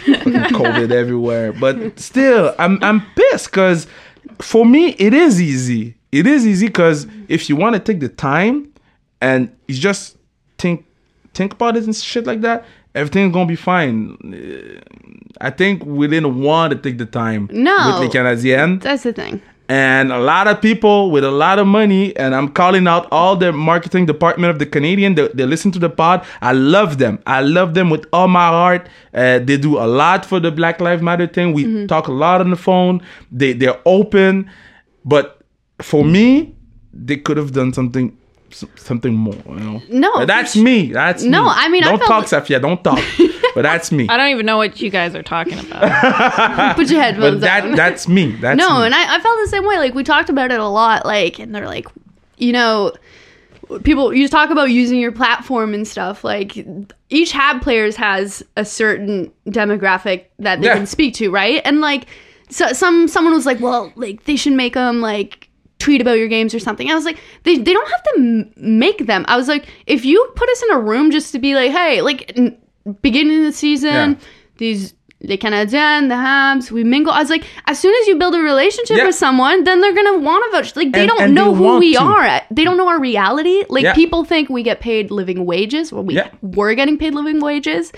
COVID everywhere. But still, I'm I'm pissed because for me, it is easy. It is easy because if you want to take the time and you just think think about it and shit like that, everything's gonna be fine. Uh, I think we didn't want to take the time No. with les Canadiens that's the thing. and a lot of people with a lot of money and i'm calling out all the marketing department of the canadian they, they listen to the pod. I love them. I love them with all my heart. Uh, they do a lot for the black lives matter thing. We talk a lot on the phone. They, they're open. But for me they could have done something something more. You know. No, But that's me. That's No, me. I mean, I don't felt talk, like- Safia. Don't talk. but that's me. I don't even know what you guys are talking about. Put your headphones But that on. that's me. That's no, me. and I, I felt the same way. Like we talked about it a lot. Like, and they're like, you know, people you talk about using your platform and stuff. Like each Hab players has a certain demographic that they Yeah. can speak to, right? And like, so some someone was like, well, like they should make them like tweet about your games or something. I was like, they, they don't have to m- make them. I was like, if you put us in a room just to be like, hey, like n- beginning of the season, Yeah. these the Canadiens, the Habs, we mingle. I was like, as soon as you build a relationship Yeah. with someone, then they're gonna want to vote. Like they And- don't and know they who we to. are. At. They don't know our reality. Like Yeah. people think we get paid living wages. Well, we Yeah. were getting paid living wages.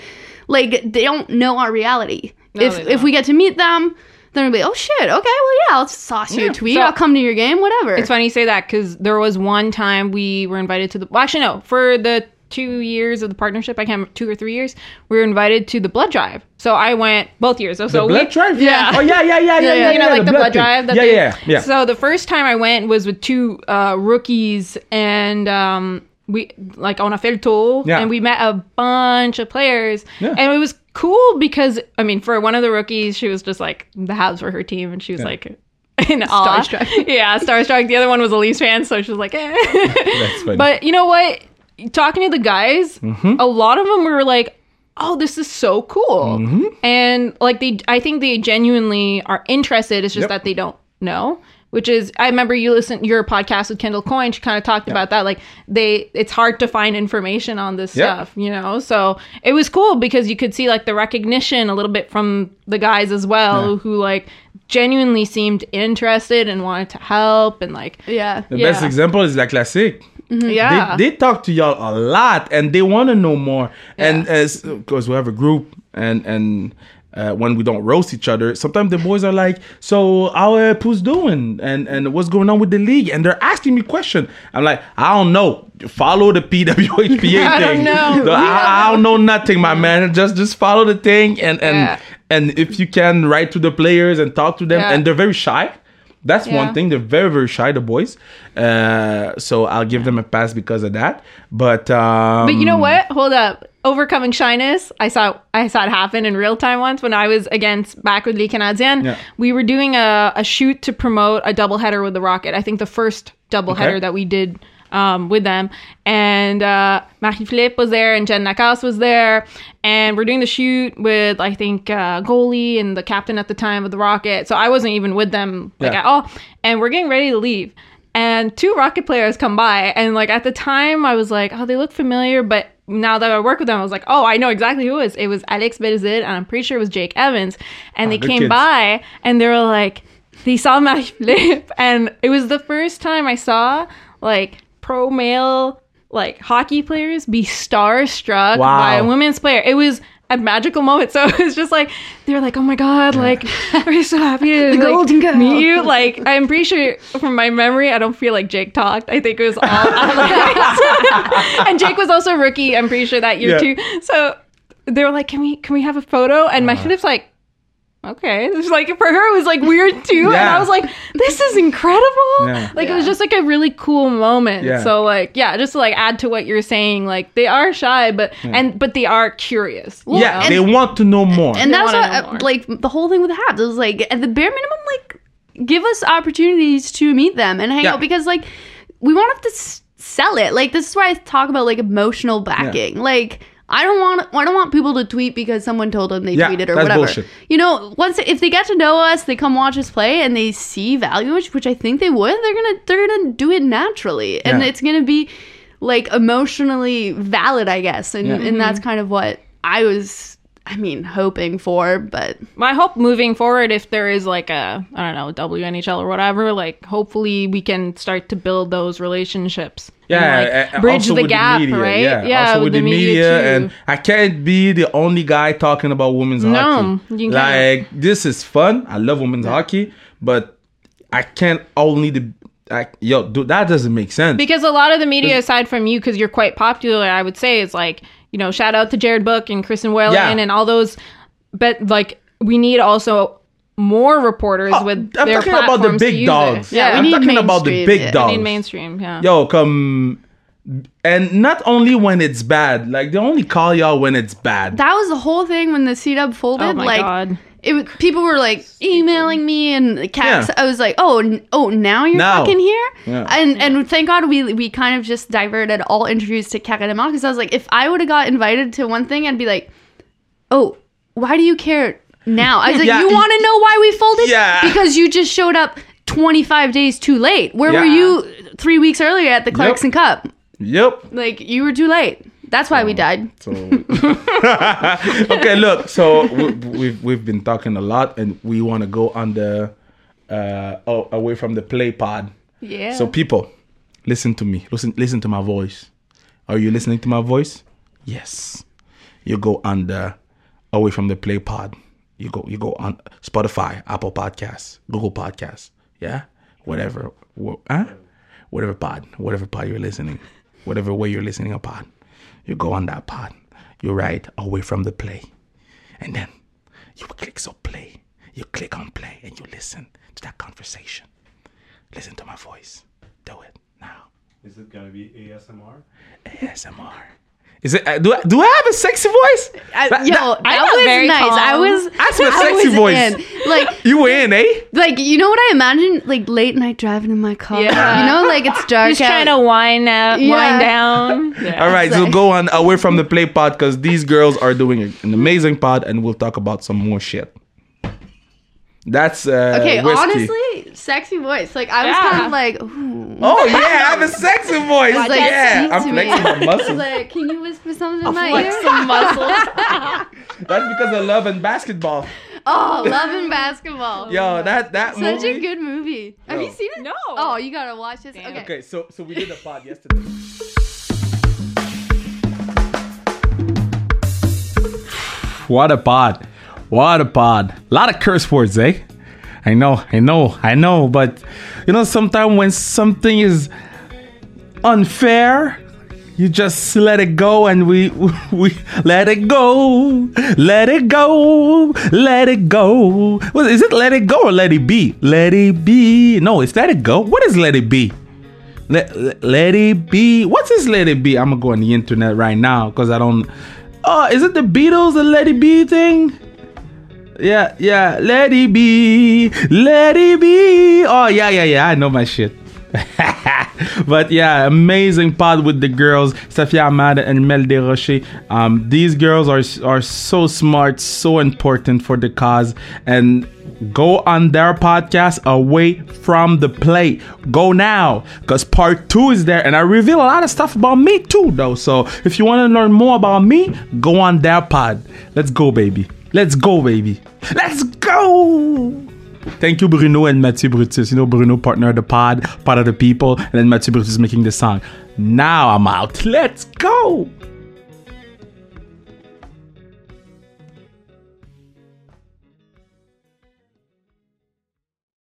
Like they don't know our reality. No, if if we get to meet them, then we'll be, like oh shit, okay, well yeah, I'll sauce you Yeah. a tweet. So- I'll come to your game, whatever. It's funny you say that because there was one time we were invited to the. Well, actually, no. For the two years of the partnership, I can't remember, two or three years, we were invited to the blood drive. So I went both years. So, the so blood we, drive. Yeah. Oh yeah, yeah, yeah, yeah. yeah, you know, yeah, like the, blood thing. drive. That yeah, they, yeah, yeah. So the first time I went was with two uh, rookies, and um, we like on a fair tour, Yeah. and we met a bunch of players, Yeah. and it was cool because I mean, for one of the rookies, she was just like the Habs were her team, and she was like. In awe. Starstruck. Yeah, starstruck. The other one was a Leafs fan, so she was like, eh. That's funny. But you know what? Talking to the guys, Mm-hmm. a lot of them were like, "Oh, this is so cool," Mm-hmm. and like they, I think they genuinely are interested. It's just Yep. that they don't know. Which is, I remember you listened your podcast with Kendall Coyne. She kind of talked about that. Like they, it's hard to find information on this Yep. stuff, you know. So it was cool because you could see like the recognition a little bit from the guys as well, who like genuinely seemed interested and wanted to help and like, yeah. the best example is La Classique. Mm-hmm. yeah, They, they talk to y'all a lot and they want to know more. And as because we have a group and and uh, when we don't roast each other, sometimes the boys are like, "So how uh, Pou's doing and and what's going on with the league?" And they're asking me question. I'm like, "I don't know. Follow the PWHPA thing. I don't know. I, I don't know nothing, my man. Just just follow the thing and and Yeah. and if you can write to the players and talk to them, Yeah. and they're very shy. That's Yeah. one thing. They're very, very shy, the boys. Uh, so I'll give them a pass because of that. But um, But you know what? Hold up. Overcoming shyness. I saw I saw it happen in real time once when I was against back with Les Canadiens. Yeah. We were doing a, a shoot to promote a double header with the Rocket. I think the first doubleheader Okay. that we did um, with them. And uh, Marie-Philip was there and Jen Nakas was there. And we're doing the shoot with I think uh, goalie and the captain at the time of the Rocket. So I wasn't even with them like Yeah. at all. And we're getting ready to leave and two rocket players come by and like at the time i was like oh they look familiar but now that i work with them i was like oh i know exactly who it was it was alex Belzile, and i'm pretty sure it was jake evans and Ah, they came kids. by and they were like they saw my flip. and it was the first time i saw like pro male like hockey players be starstruck Wow. by a women's player it was a magical moment. So it was just like they were like oh my god like we're so happy to like, meet you? Like i'm pretty sure from my memory i don't feel like jake talked. I think it was all Alex. and jake was also a rookie i'm pretty sure that year Yeah. too. So they were like can we can we have a photo? And my Philip's like okay it's like for her it was like weird too and i was like this is incredible Yeah. like it was just like a really cool moment Yeah. so like yeah just to like add to what you're saying like they are shy but and but they are curious yeah, and- they want to know more. And They that's what, uh, more. like the whole thing with the Habs. It was like at the bare minimum, like give us opportunities to meet them and hang Yeah. out because like we won't have to s- sell it. Like this is where I talk about like emotional backing. Like I don't want I don't want people to tweet because someone told them they Yeah, tweeted or whatever. bullshit. You know, once if they get to know us, they come watch us play and they see value, which, which I think they would. They're gonna they're gonna do it naturally, and Yeah. it's gonna be like emotionally valid, I guess. And Yeah. and that's kind of what I was. I mean, hoping for, but my hope moving forward if there is like a i don't know WNHL or whatever like hopefully we can start to build those relationships and, Yeah, like, bridge also the with gap media, right Yeah, also with, the, media, too. and I can't be the only guy talking about women's No, hockey. you can't. like this is fun. I love women's hockey, but I can't only the. I, yo, dude, that doesn't make sense. because a lot of the media aside from you because you're quite popular i would say is like you know shout out to jared book and kristen whalen Yeah. and all those but like we need also more reporters Oh, with I'm their talking about the big dogs. it. yeah we I'm need talking about the big yeah. we dogs. need mainstream yeah Yo, come. and not only when it's bad. Like they only call y'all when it's bad. That was the whole thing when the C Dub folded. Oh my like, god. It was, people were like emailing me and cats. Yeah. I was like, oh, oh, now you're Now. fucking here. Yeah. And and thank God we we kind of just diverted all interviews to Kakarema because I was like, if I would have got invited to one thing, I'd be like, oh, why do you care now? I was like, Yeah. you want to know why we folded? Yeah. because you just showed up 25 days too late. Where were you three weeks earlier at the Clarkson Cup? Yep. Like you were too late. That's why we died. So okay, look. So we, we've we've been talking a lot, and we want to go the uh oh, away from the play pod. Yeah. So people, listen to me. Listen listen to my voice. Are you listening to my voice? Yes. You go on the away from the play pod. You go you go on Spotify, Apple Podcasts, Google Podcasts. Yeah, whatever. Wha- Huh? Whatever pod, whatever pod you're listening, whatever way you're listening a pod. You go on that pod. You write away from the play, and then you click so play. You click on play and you listen to that conversation. Listen to my voice. Do it now. Is it gonna be ASMR? ASMR. Is it? Uh, do I, do I have a sexy voice? I, That- yo, that- that, I was very nice. I was. That's my I sexy voice. in. Like, you were in, eh? like you know what I imagine? Like late night driving in my car. Yeah. You know, like it's dark Just out. trying to wind out, Yeah. wind down. Yeah. All right, so go on away from the play pod because these girls are doing an amazing pod, and we'll talk about some more shit. That's uh, okay, whiskey. honestly, sexy voice. Like I was Yeah. kind of like, ooh. Oh yeah, I have a sexy voice. Like, yeah, speak I'm to flexing my muscles. like, can you whisper something in my Flex ear? some muscles. That's because of love and basketball. Oh, love and basketball. Yo, that that Such movie. a good movie. Have you seen it? No. Oh, you gotta watch this. Damn. Okay. Okay, so so we did a pod yesterday. What a pod. What a pod. A lot of curse words, eh? I know, I know, I know, but you know, sometimes when something is unfair, you just let it go and we we let it go. Let it go. Let it go. Well, is it let it go or let it be? Let it be. No, it's let it go. What is let it be? Let, let, it be. What's this let it be? I'm gonna go on the internet right now because I don't. Oh, is it the Beatles, the let it be thing? Yeah, yeah. Let it be. Let it be. Oh, yeah, yeah, yeah. I know my shit. but yeah, amazing pod with the girls, Safia Ahmad and Mel Desrochers. Um, these girls are are so smart, so important for the cause, and go on their podcast away from the play. Go now, cause part two is there, and I reveal a lot of stuff about me too, though. So if you want to learn more about me, go on their pod. Let's go, baby. Let's go, baby. Let's go. Thank you, Bruno and Mathieu Brutus. You know, Bruno, partner of the pod, part of the people, and then Mathieu Brutus making the song. Now I'm out. Let's go.